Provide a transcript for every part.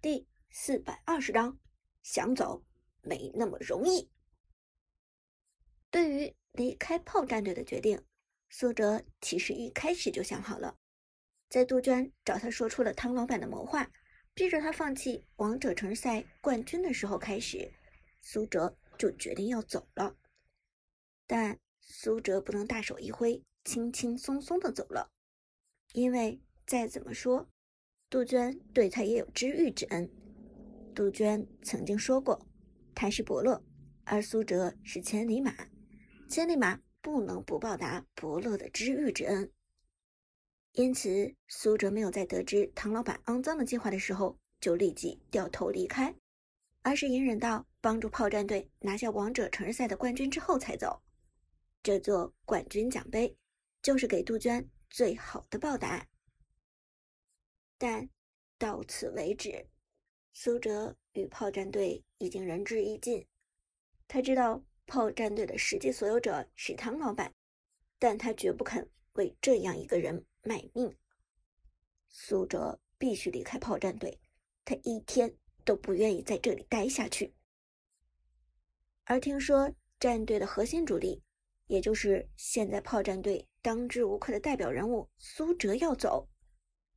第四百二十章，想走没那么容易。对于离开炮战队的决定，苏哲其实一开始就想好了。在杜鹃找他说出了汤老板的谋划，逼着他放弃王者城赛冠军的时候开始，苏哲就决定要走了。但苏哲不能大手一挥，轻轻松松的走了，因为再怎么说，杜鹃对他也有知遇之恩。杜鹃曾经说过，他是伯乐，而苏哲是千里马，千里马不能不报答伯乐的知遇之恩。因此，苏哲没有在得知唐老板肮脏的计划的时候就立即掉头离开，而是隐忍到帮助炮战队拿下王者城市赛的冠军之后才走。这座冠军奖杯就是给杜鹃最好的报答。但到此为止，苏哲与炮战队已经仁至义尽。他知道炮战队的实际所有者是唐老板，但他绝不肯为这样一个人。卖命，苏哲必须离开炮战队，他一天都不愿意在这里待下去。而听说战队的核心主力，也就是现在炮战队当之无愧的代表人物苏哲要走，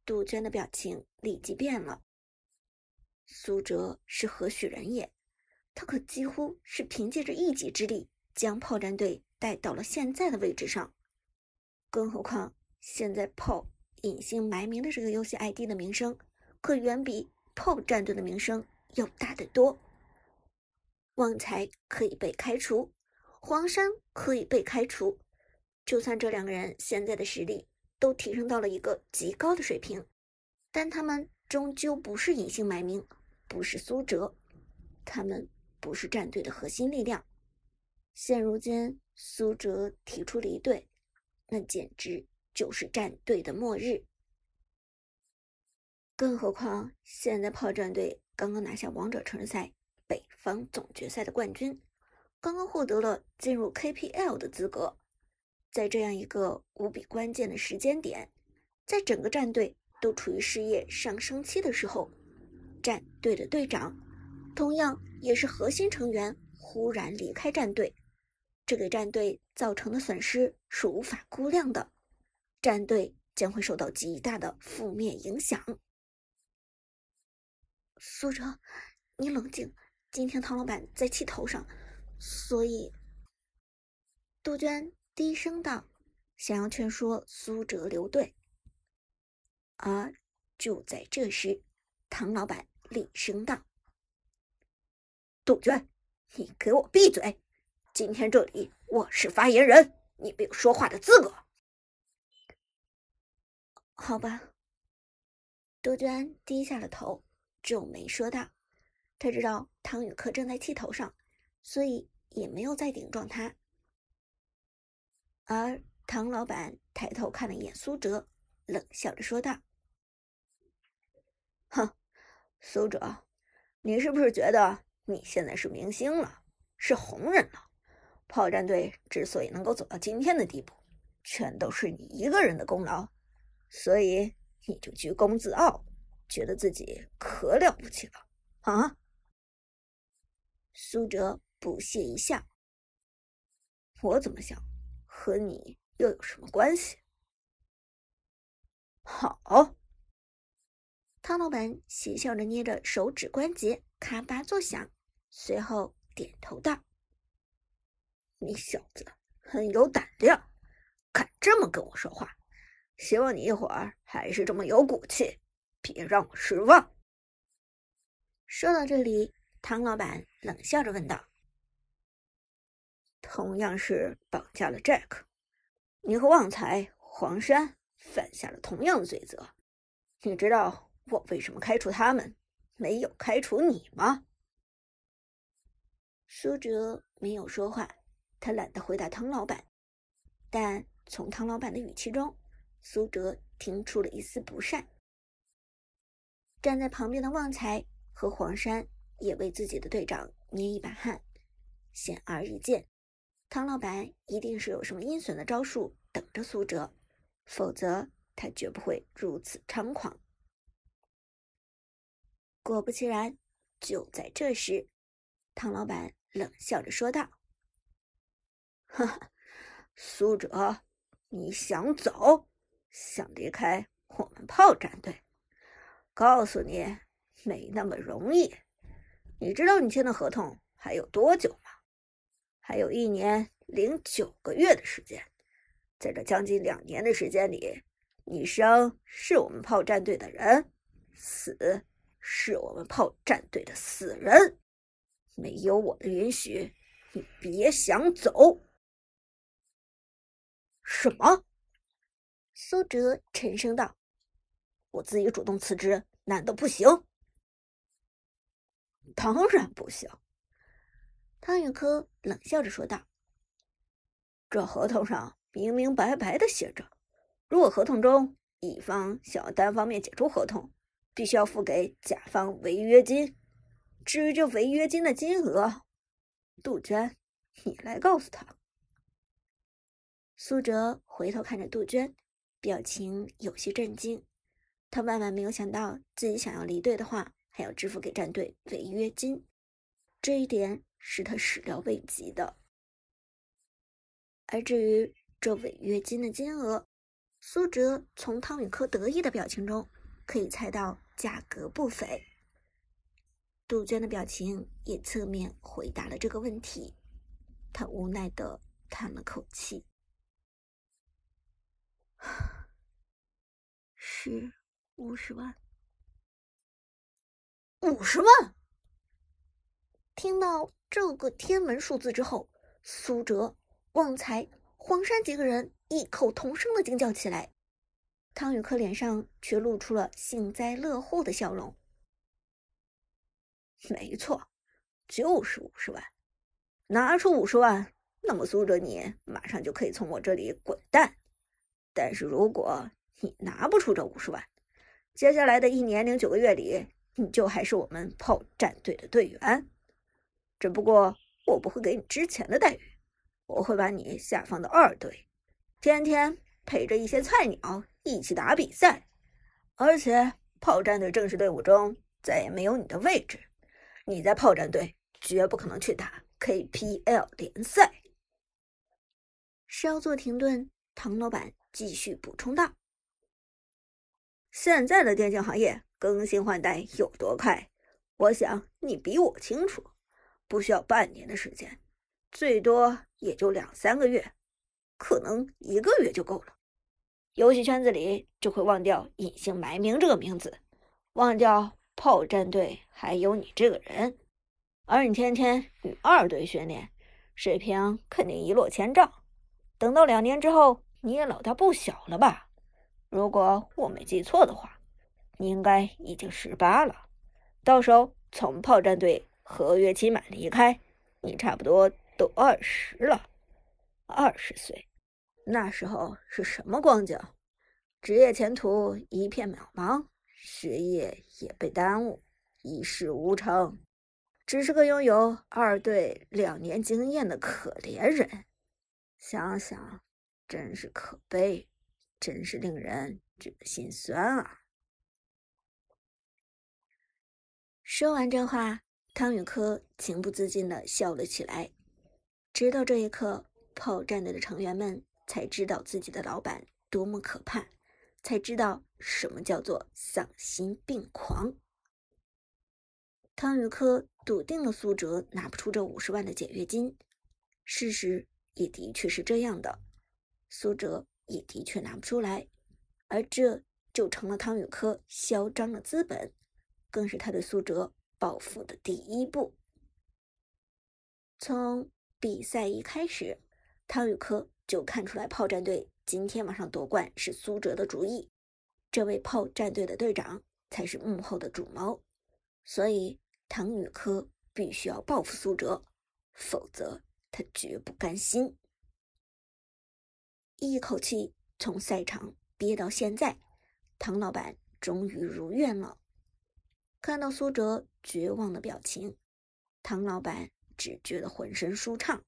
杜鹃的表情立即变了。苏哲是何许人也？他可几乎是凭借着一己之力将炮战队带到了现在的位置上，更何况。现在炮隐姓埋名的这个游戏 ID 的名声，可远比炮战队的名声要大得多。旺财可以被开除，黄山可以被开除，就算这两个人现在的实力都提升到了一个极高的水平，但他们终究不是隐姓埋名，不是苏哲，他们不是战队的核心力量。现如今苏哲提出离队，那简直……就是战队的末日，更何况现在炮战队刚刚拿下王者城市赛北方总决赛的冠军，刚刚获得了进入 KPL 的资格，在这样一个无比关键的时间点，在整个战队都处于事业上升期的时候，战队的队长，同样也是核心成员，忽然离开战队，这给战队造成的损失是无法估量的。战队将会受到极大的负面影响。苏哲，你冷静。今天唐老板在气头上，所以杜鹃低声道，想要劝说苏哲留队。而就在这时，唐老板厉声道：“杜鹃，你给我闭嘴！今天这里我是发言人，你没有说话的资格。”好吧，杜鹃低下了头，皱眉说道：“他知道唐雨克正在气头上，所以也没有再顶撞他。”而唐老板抬头看了一眼苏哲，冷笑着说道：“哼，苏哲，你是不是觉得你现在是明星了，是红人了？炮战队之所以能够走到今天的地步，全都是你一个人的功劳。”所以你就居功自傲，觉得自己可了不起了啊？苏哲不屑一笑：“我怎么想，和你又有什么关系？”好，汤老板邪笑着捏着手指关节，咔吧作响，随后点头道：“你小子很有胆量，敢这么跟我说话。”希望你一会儿还是这么有骨气，别让我失望。说到这里，唐老板冷笑着问道：“同样是绑架了 Jack，你和旺财、黄山犯下了同样的罪责，你知道我为什么开除他们，没有开除你吗？”苏哲没有说话，他懒得回答汤老板，但从汤老板的语气中。苏哲听出了一丝不善，站在旁边的旺财和黄山也为自己的队长捏一把汗。显而易见，唐老板一定是有什么阴损的招数等着苏哲，否则他绝不会如此猖狂。果不其然，就在这时，唐老板冷笑着说道：“哈哈，苏哲，你想走，想离开我们炮战队？告诉你，没那么容易。你知道你签的合同还有多久吗？还有一年零九个月的时间。在这将近两年的时间里，你生是我们炮战队的人，死。”是我们炮战队的死人，没有我的允许，你别想走。什么？苏哲沉声道：“我自己主动辞职，难道不行？”当然不行。汤宇科冷笑着说道：“这合同上明明白白的写着，如果合同中乙方想要单方面解除合同。”必须要付给甲方违约金。至于这违约金的金额，杜鹃，你来告诉他。苏哲回头看着杜鹃，表情有些震惊。他万万没有想到，自己想要离队的话，还要支付给战队违约金，这一点是他始料未及的。而至于这违约金的金额，苏哲从汤宇科得意的表情中。可以猜到价格不菲。杜鹃的表情也侧面回答了这个问题，他无奈的叹了口气：“ 是五十万。”五十万！听到这个天文数字之后，苏哲、旺财、黄山几个人异口同声的惊叫起来。汤宇科脸上却露出了幸灾乐祸的笑容。没错，就是五十万。拿出五十万，那么苏哲你马上就可以从我这里滚蛋。但是如果你拿不出这五十万，接下来的一年零九个月里，你就还是我们炮战队的队员。只不过我不会给你之前的待遇，我会把你下放到二队，天天陪着一些菜鸟。一起打比赛，而且炮战队正式队伍中再也没有你的位置。你在炮战队绝不可能去打 KPL 联赛。稍作停顿，唐老板继续补充道：“现在的电竞行业更新换代有多快，我想你比我清楚。不需要半年的时间，最多也就两三个月，可能一个月就够了。”游戏圈子里就会忘掉隐姓埋名这个名字，忘掉炮战队还有你这个人，而你天天与二队训练，水平肯定一落千丈。等到两年之后，你也老大不小了吧？如果我没记错的话，你应该已经十八了。到时候从炮战队合约期满离开，你差不多都二十了，二十岁。那时候是什么光景？职业前途一片渺茫，学业也被耽误，一事无成，只是个拥有二队两年经验的可怜人。想想，真是可悲，真是令人觉得心酸啊！说完这话，汤宇科情不自禁的笑了起来。直到这一刻，炮战队的成员们。才知道自己的老板多么可怕，才知道什么叫做丧心病狂。汤宇科笃定了苏哲拿不出这五十万的解约金，事实也的确是这样的，苏哲也的确拿不出来，而这就成了汤宇科嚣张的资本，更是他对苏哲报复的第一步。从比赛一开始，汤宇科。就看出来，炮战队今天晚上夺冠是苏哲的主意。这位炮战队的队长才是幕后的主谋，所以唐宇科必须要报复苏哲，否则他绝不甘心。一口气从赛场憋到现在，唐老板终于如愿了。看到苏哲绝望的表情，唐老板只觉得浑身舒畅。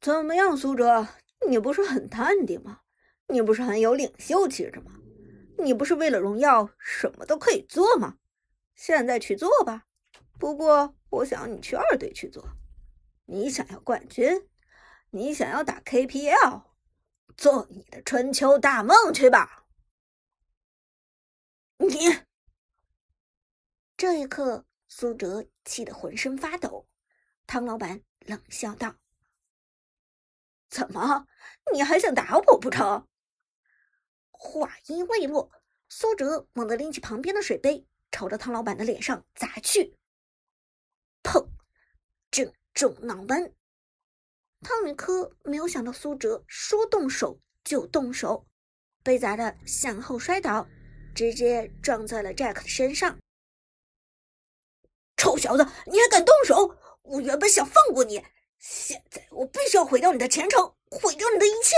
怎么样，苏哲？你不是很淡定吗？你不是很有领袖气质吗？你不是为了荣耀什么都可以做吗？现在去做吧。不过，我想你去二队去做。你想要冠军，你想要打 KPL，做你的春秋大梦去吧。你这一刻，苏哲气得浑身发抖。汤老板冷笑道：“怎么，你还想打我不成？”话音未落，苏哲猛地拎起旁边的水杯，朝着汤老板的脸上砸去。砰！正中脑门。汤米科没有想到苏哲说动手就动手，被砸得向后摔倒，直接撞在了 Jack 的身上。臭小子，你还敢动手！我原本想放过你，现在我必须要毁掉你的前程，毁掉你的一切。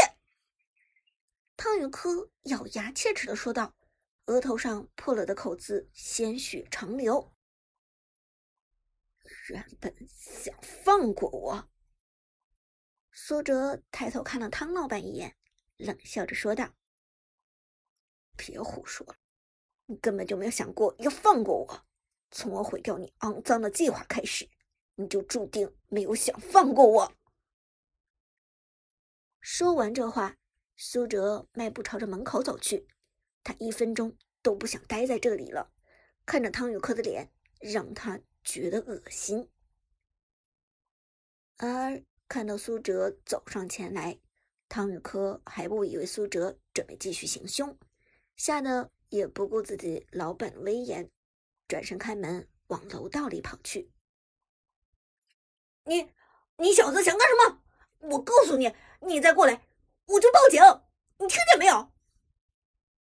汤宇科咬牙切齿的说道，额头上破了的口子鲜血长流。原本想放过我。苏哲抬头看了汤老板一眼，冷笑着说道：“别胡说了，你根本就没有想过要放过我。从我毁掉你肮脏的计划开始。”你就注定没有想放过我。说完这话，苏哲迈步朝着门口走去。他一分钟都不想待在这里了，看着汤宇科的脸，让他觉得恶心。而看到苏哲走上前来，汤宇科还不以为苏哲准备继续行凶，吓得也不顾自己老板的威严，转身开门往楼道里跑去。你，你小子想干什么？我告诉你，你再过来，我就报警！你听见没有？